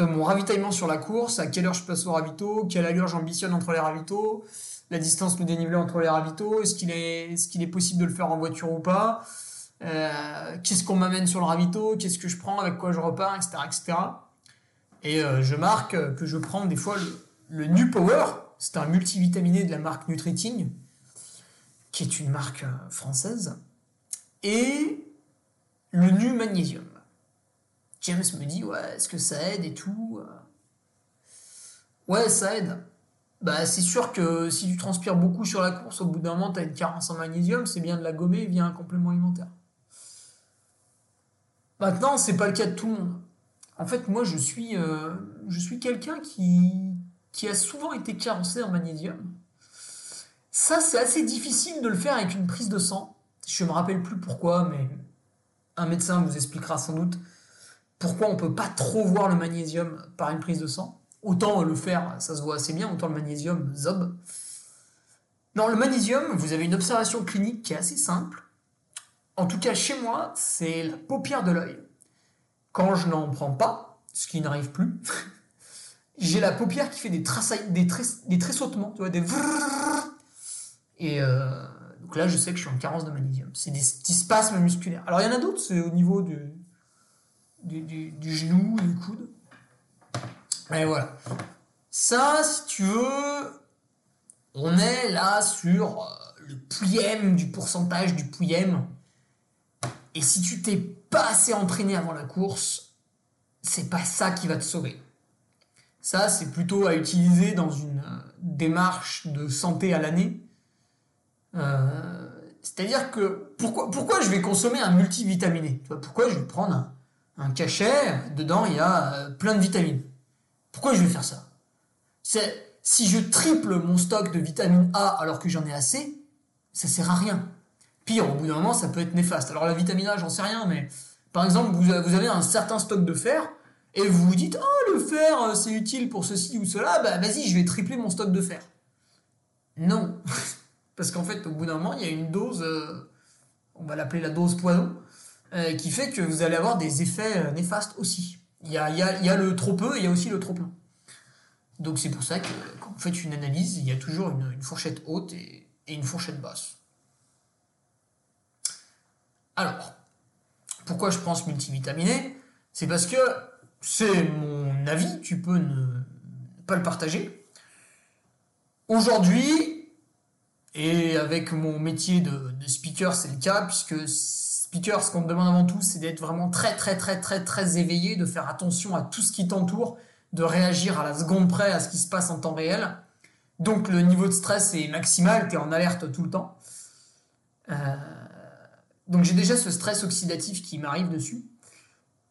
mon ravitaillement sur la course, à quelle heure je passe au ravito, quelle allure j'ambitionne entre les ravitaux, la distance, le dénivelé entre les ravitaux, est-ce qu'il est, possible de le faire en voiture ou pas, euh, qu'est-ce qu'on m'amène sur le ravito, qu'est-ce que je prends, avec quoi je repars, etc. etc. Et euh, je marque que je prends des fois le, le Nu Power, c'est un multivitaminé de la marque Nutriting, qui est une marque euh, française, et le Nu Magnésium. James me dit, ouais, est-ce que ça aide et tout Ouais, ça aide. Bah, c'est sûr que si tu transpires beaucoup sur la course, au bout d'un moment, tu as une carence en magnésium, c'est bien de la gommer via un complément alimentaire. Maintenant, c'est pas le cas de tout le monde. En fait, moi, je suis, euh, je suis quelqu'un qui, qui a souvent été carencé en magnésium. Ça, c'est assez difficile de le faire avec une prise de sang. Je me rappelle plus pourquoi, mais un médecin vous expliquera sans doute pourquoi on peut pas trop voir le magnésium par une prise de sang? Autant le faire, ça se voit assez bien, autant le magnésium, zob. Non, le magnésium, vous avez une observation clinique qui est assez simple. En tout cas, chez moi, c'est la paupière de l'œil. Quand je n'en prends pas, ce qui n'arrive plus, j'ai la paupière qui fait des, des, des tressautements, tu vois, des du, du, du, genou, du coude. Et voilà. Ça, si tu veux, on est là sur euh, le pouillème du pourcentage du pouillème. Et si tu t'es pas assez entraîné avant la course, c'est pas ça qui va te sauver. Ça, c'est plutôt à utiliser dans une euh, démarche de santé à l'année. Euh, c'est-à-dire que pourquoi, pourquoi je vais consommer un multivitaminé? Pourquoi je vais prendre un, un cachet, dedans il y a euh, plein de vitamines. Pourquoi je vais faire ça? C'est si je triple mon stock de vitamine A alors que j'en ai assez, ça sert à rien. Pire, au bout d'un moment, ça peut être néfaste. Alors la vitamine A, j'en sais rien, mais par exemple, vous avez un certain stock de fer et vous vous dites "Oh, le fer, euh, c'est utile pour ceci ou cela, bah vas-y, je vais tripler mon stock de fer." Non. Parce qu'en fait, au bout d'un moment, il y a une dose euh, on va l'appeler la dose poison euh, qui fait que vous allez avoir des effets euh, néfastes aussi. Il y a, le trop peu et il y a aussi le trop plein. Donc c'est pour ça que quand vous faites une analyse, il y a toujours une, fourchette haute et, et, une fourchette basse. Alors, pourquoi je pense multivitaminé? C'est parce que c'est mon avis, tu peux ne pas le partager. Aujourd'hui, et avec mon métier de, de speaker, c'est le cas, puisque ce qu'on te demande avant tout, c'est d'être vraiment très, très, très, très, très éveillé, de faire attention à tout ce qui t'entoure, de réagir à la seconde près à ce qui se passe en temps réel. Donc le niveau de stress est maximal, tu es en alerte tout le temps. Euh, donc j'ai déjà ce stress oxydatif qui m'arrive dessus.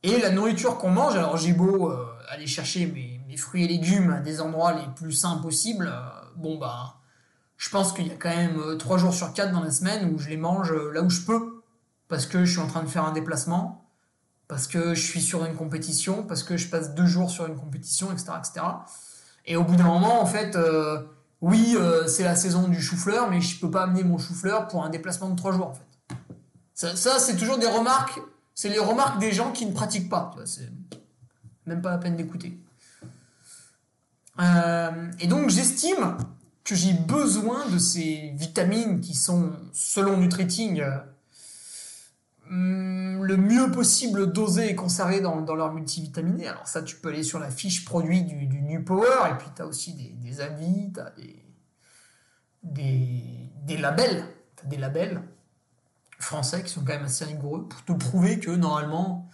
Et la nourriture qu'on mange, alors j'ai beau euh, aller chercher mes, fruits et légumes à des endroits les plus sains possibles, euh, bon bah je pense qu'il y a quand même 3 jours sur 4 dans la semaine où je les mange là où je peux parce que je suis en train de faire un déplacement, parce que je suis sur une compétition, parce que je passe deux jours sur une compétition, etc. etc. Et au bout d'un moment, en fait, euh, oui, euh, c'est la saison du chou-fleur, mais je peux pas amener mon chou-fleur pour un déplacement de trois jours, en fait. Ça, c'est toujours des remarques, c'est les remarques des gens qui ne pratiquent pas. C'est même pas la peine d'écouter. Euh, et donc, j'estime que j'ai besoin de ces vitamines qui sont, selon Nutriting, le mieux possible dosé et conservé dans, leur multivitaminé. Alors ça, tu peux aller sur la fiche produit du, du New Power, et puis tu as aussi des, avis, tu as des, labels, des labels français qui sont quand même assez rigoureux pour te prouver que normalement,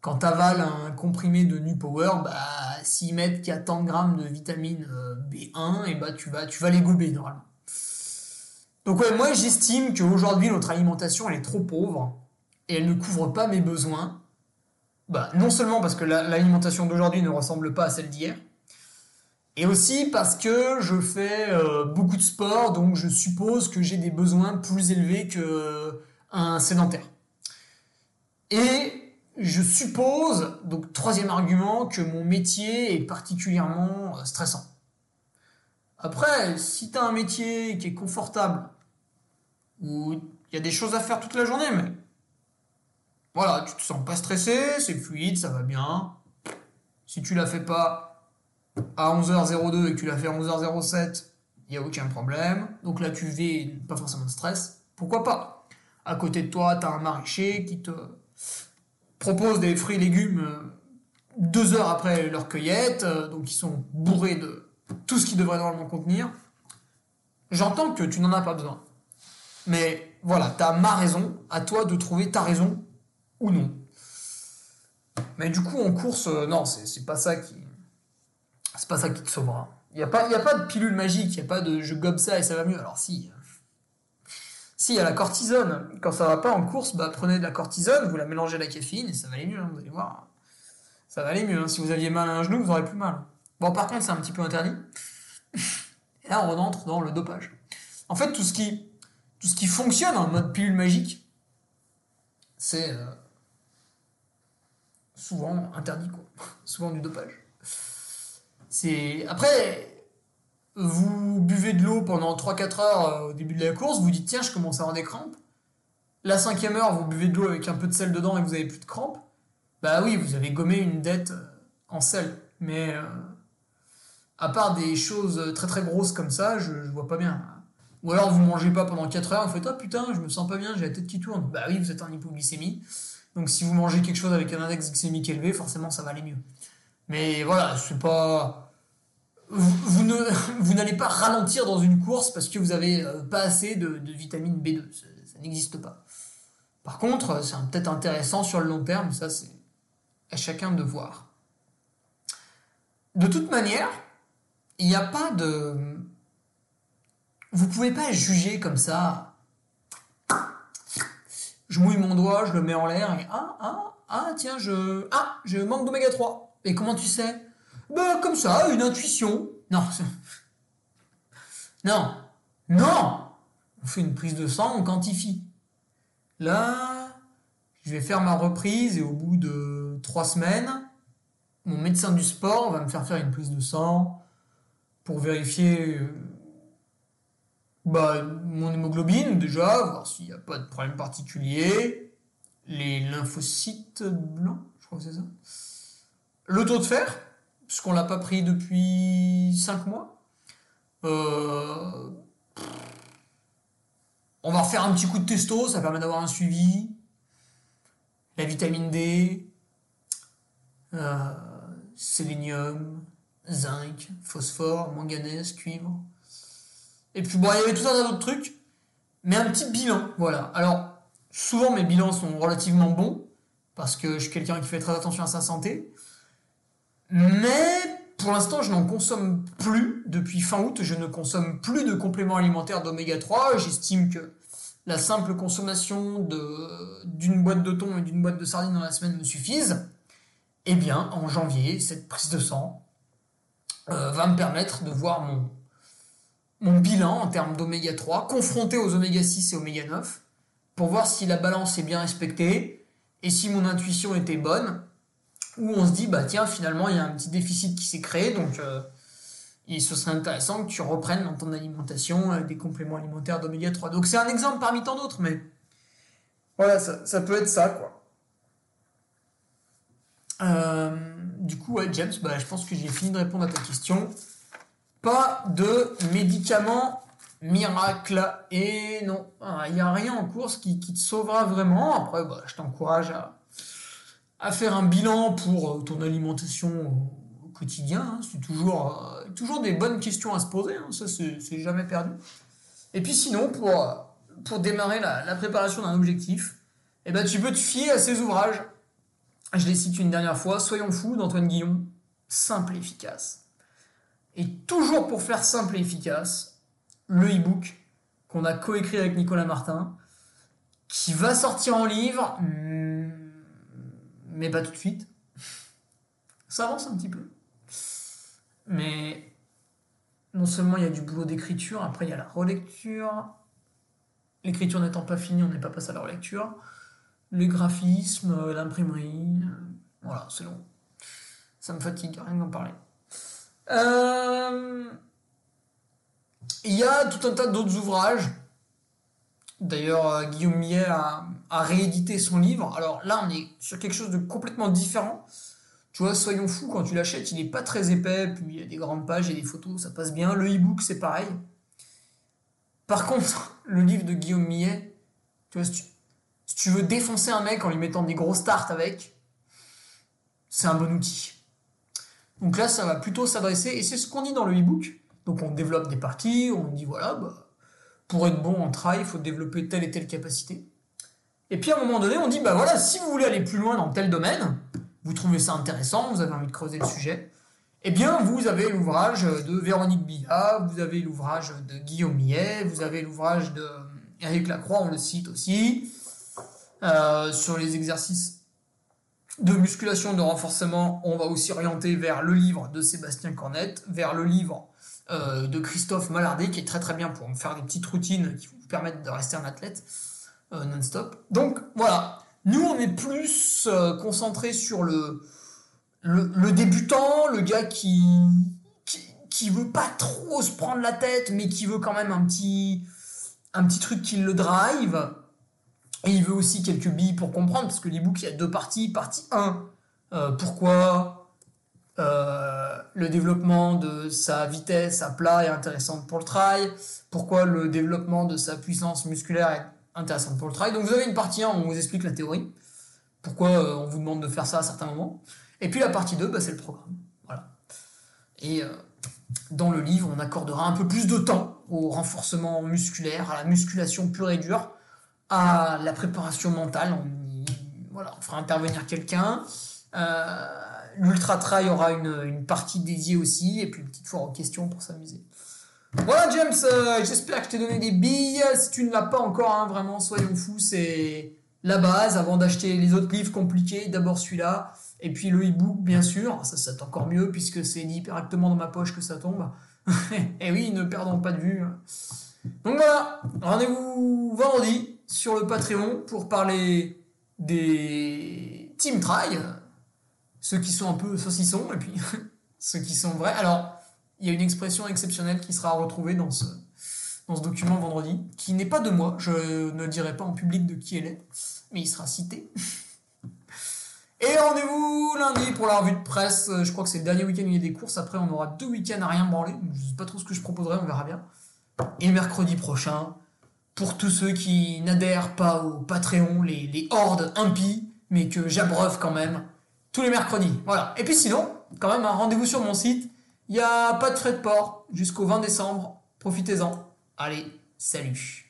quand tu avales un comprimé de New Power, bah, s'ils mettent qu'il y a tant de grammes de vitamine euh, B1, et bah, tu, vas, tu vas les gober normalement. Donc ouais, moi j'estime qu'aujourd'hui notre alimentation elle est trop pauvre et elle ne couvre pas mes besoins, bah, non seulement parce que l'alimentation d'aujourd'hui ne ressemble pas à celle d'hier, et aussi parce que je fais euh, beaucoup de sport, donc je suppose que j'ai des besoins plus élevés qu'un sédentaire. Et je suppose, donc troisième argument, que mon métier est particulièrement euh, stressant. Après, si tu as un métier qui est confortable, où il y a des choses à faire toute la journée, mais voilà, tu te sens pas stressé, c'est fluide, ça va bien. Si tu la fais pas à 11h02 et que tu la fais à 11h07, il n'y a aucun problème. Donc là, tu vis pas forcément de stress. Pourquoi pas? À côté de toi, tu as un maraîcher qui te propose des fruits et légumes euh, deux heures après leur cueillette, euh, donc ils sont bourrés de tout ce qu'ils devraient normalement contenir. J'entends que tu n'en as pas besoin. Mais voilà, tu as ma raison, à toi de trouver ta raison ou non. Mais du coup, en course, euh, non, c'est pas ça qui. C'est pas ça qui te sauvera. Il n'y a, pas, a pas de pilule magique, il n'y a pas de je gobe ça et ça va mieux. Alors si. Si, il y a la cortisone. Quand ça va pas en course, bah, prenez de la cortisone, vous la mélangez à la caféine et ça va aller mieux, hein, vous allez voir. Ça va aller mieux. Hein. Si vous aviez mal à un genou, vous aurez plus mal. Bon, par contre, c'est un petit peu interdit. Et là, on rentre dans le dopage. En fait, tout ce qui, tout ce qui fonctionne en mode pilule magique, c'est euh, souvent interdit, quoi. souvent du dopage. C'est après, vous buvez de l'eau pendant 3-4 heures euh, au début de la course, vous dites tiens, je commence à avoir des crampes. La cinquième heure, vous buvez de l'eau avec un peu de sel dedans et vous avez plus de crampes. Bah oui, vous avez gommé une dette euh, en sel. Mais euh, à part des choses très très grosses comme ça, je, je vois pas bien. Ou alors vous mangez pas pendant 4 heures, vous faites ah putain, je me sens pas bien, j'ai la tête qui tourne. Bah oui, vous êtes en hypoglycémie. Donc si vous mangez quelque chose avec un index glycémique élevé, forcément ça va aller mieux. Mais voilà, c'est pas. Vous, n'allez pas ralentir dans une course parce que vous avez euh, pas assez de, vitamine B2. Ça, ça n'existe pas. Par contre, c'est peut-être intéressant sur le long terme, ça c'est à chacun de voir. De toute manière, il n'y a pas de. Vous pouvez pas juger comme ça. Je mouille mon doigt, je le mets en l'air et ah ah ah tiens je ah je manque d'oméga 3. Et comment tu sais? Ben comme ça, une intuition. Non. Non. Non. On fait une prise de sang, on quantifie. Là, je vais faire ma reprise et au bout de trois semaines, mon médecin du sport va me faire faire une prise de sang pour vérifier euh, bah, mon hémoglobine déjà, voir s'il n'y a pas de problème particulier, les lymphocytes blancs, je crois que c'est ça, le taux de fer, puisqu'on l'a pas pris depuis 5 mois. Euh, on va refaire un petit coup de testo, ça permet d'avoir un suivi. La vitamine D, euh, sélénium, zinc, phosphore, manganèse, cuivre. Et puis bon, il y avait tout un tas d'autres trucs, mais un petit bilan, voilà. Alors, souvent mes bilans sont relativement bons, parce que je suis quelqu'un qui fait très attention à sa santé. Mais pour l'instant, je n'en consomme plus. Depuis fin août, je ne consomme plus de compléments alimentaires d'oméga 3. J'estime que la simple consommation d'une boîte de thon et d'une boîte de sardines dans la semaine me suffisent. Eh bien, en janvier, cette prise de sang euh, va me permettre de voir mon, mon bilan en termes d'oméga 3 confronté aux oméga 6 et oméga 9 pour voir si la balance est bien respectée et si mon intuition était bonne où on se dit, bah tiens, finalement, il y a un petit déficit qui s'est créé, donc euh, ce serait intéressant que tu reprennes dans ton alimentation euh, des compléments alimentaires d'oméga 3. Donc c'est un exemple parmi tant d'autres, mais voilà, ça, peut être ça, quoi. Euh, du coup, James, bah, je pense que j'ai fini de répondre à ta question. Pas de médicaments miracle. Et non, il n'y a rien en course qui, te sauvera vraiment. Après, bah, je t'encourage à, faire un bilan pour euh, ton alimentation au quotidien. Hein. C'est toujours, euh, toujours des bonnes questions à se poser, hein. ça c'est jamais perdu. Et puis sinon, pour, euh, démarrer la, préparation d'un objectif, eh ben, tu peux te fier à ces ouvrages. Je les cite une dernière fois, Soyons fous d'Antoine Guillon, simple et efficace. Et toujours pour faire simple et efficace, le e-book qu'on a coécrit avec Nicolas Martin, qui va sortir en livre, mais pas tout de suite. Ça avance un petit peu. Mais non seulement il y a du boulot d'écriture, après il y a la relecture. L'écriture n'étant pas finie, on n'est pas passé à la relecture. Le graphisme, l'imprimerie. Voilà, c'est long. Ça me fatigue, rien d'en parler. Euh, il y a tout un tas d'autres ouvrages. D'ailleurs, euh, Guillaume Millet a, à rééditer son livre. Alors là, on est sur quelque chose de complètement différent. Tu vois, soyons fous, quand tu l'achètes, il n'est pas très épais, puis il y a des grandes pages et des photos, ça passe bien. Le e-book, c'est pareil. Par contre, le livre de Guillaume Millet, tu vois, si tu, veux défoncer un mec en lui mettant des gros starts avec, c'est un bon outil. Donc là, ça va plutôt s'adresser, et c'est ce qu'on dit dans le e-book. Donc on développe des parties, on dit voilà, bah, pour être bon en trail, il faut développer telle et telle capacité. Et puis à un moment donné, on dit, bah voilà, si vous voulez aller plus loin dans tel domaine, vous trouvez ça intéressant, vous avez envie de creuser le sujet, eh bien vous avez l'ouvrage de Véronique Billa, vous avez l'ouvrage de Guillaume Millet, vous avez l'ouvrage de Eric Lacroix, on le cite aussi, euh, sur les exercices de musculation, de renforcement, on va aussi orienter vers le livre de Sébastien Cornette, vers le livre de Christophe Mallardet, qui est très très bien pour faire des petites routines qui vous permettent de rester un athlète non-stop. Donc voilà, nous on est plus concentré sur le, le, débutant, le gars qui, qui, veut pas trop se prendre la tête, mais qui veut quand même un petit, un petit truc qui le drive. Et il veut aussi quelques billes pour comprendre, parce que l'ebook, il y a deux parties. Partie 1, euh, pourquoi euh, le développement de sa vitesse à plat est intéressant pour le trail, pourquoi le développement de sa puissance musculaire est intéressant pour le trail. Donc vous avez une partie 1 où on vous explique la théorie, pourquoi euh, on vous demande de faire ça à certains moments. Et puis la partie 2, bah, c'est le programme. Voilà. Et dans le livre, on accordera un peu plus de temps au renforcement musculaire, à la musculation pure et dure, à la préparation mentale. On, voilà, on fera intervenir quelqu'un. Euh, L'Ultra Trail aura une, partie dédiée aussi, et puis une petite foire aux questions pour s'amuser. Voilà James, euh, j'espère que je t'ai donné des billes. Si tu ne l'as pas encore, hein, vraiment, soyons fous, c'est la base. Avant d'acheter les autres livres compliqués, d'abord celui-là. Et puis le e-book, bien sûr, ça c'est encore mieux puisque c'est directement dans ma poche que ça tombe. et oui, ne perdons pas de vue. Donc voilà, rendez-vous vendredi sur le Patreon pour parler des Team Try, ceux qui sont un peu saucissons et puis ceux qui sont vrais. Alors, il y a une expression exceptionnelle qui sera retrouvée dans ce, document vendredi, qui n'est pas de moi, je ne dirai pas en public de qui elle est, mais il sera cité. Et rendez-vous lundi pour la revue de presse. Je crois que c'est le dernier week-end où il y a des courses. Après, on aura deux week-ends à rien branler. Je sais pas trop ce que je proposerai, on verra bien. Et mercredi prochain, pour tous ceux qui n'adhèrent pas au Patreon, les, hordes impies, mais que j'abreuve quand même, tous les mercredis. Voilà. Et puis sinon, quand même, un rendez-vous sur mon site. Il n'y a pas de frais de port jusqu'au 20 décembre. Profitez-en. Allez, salut.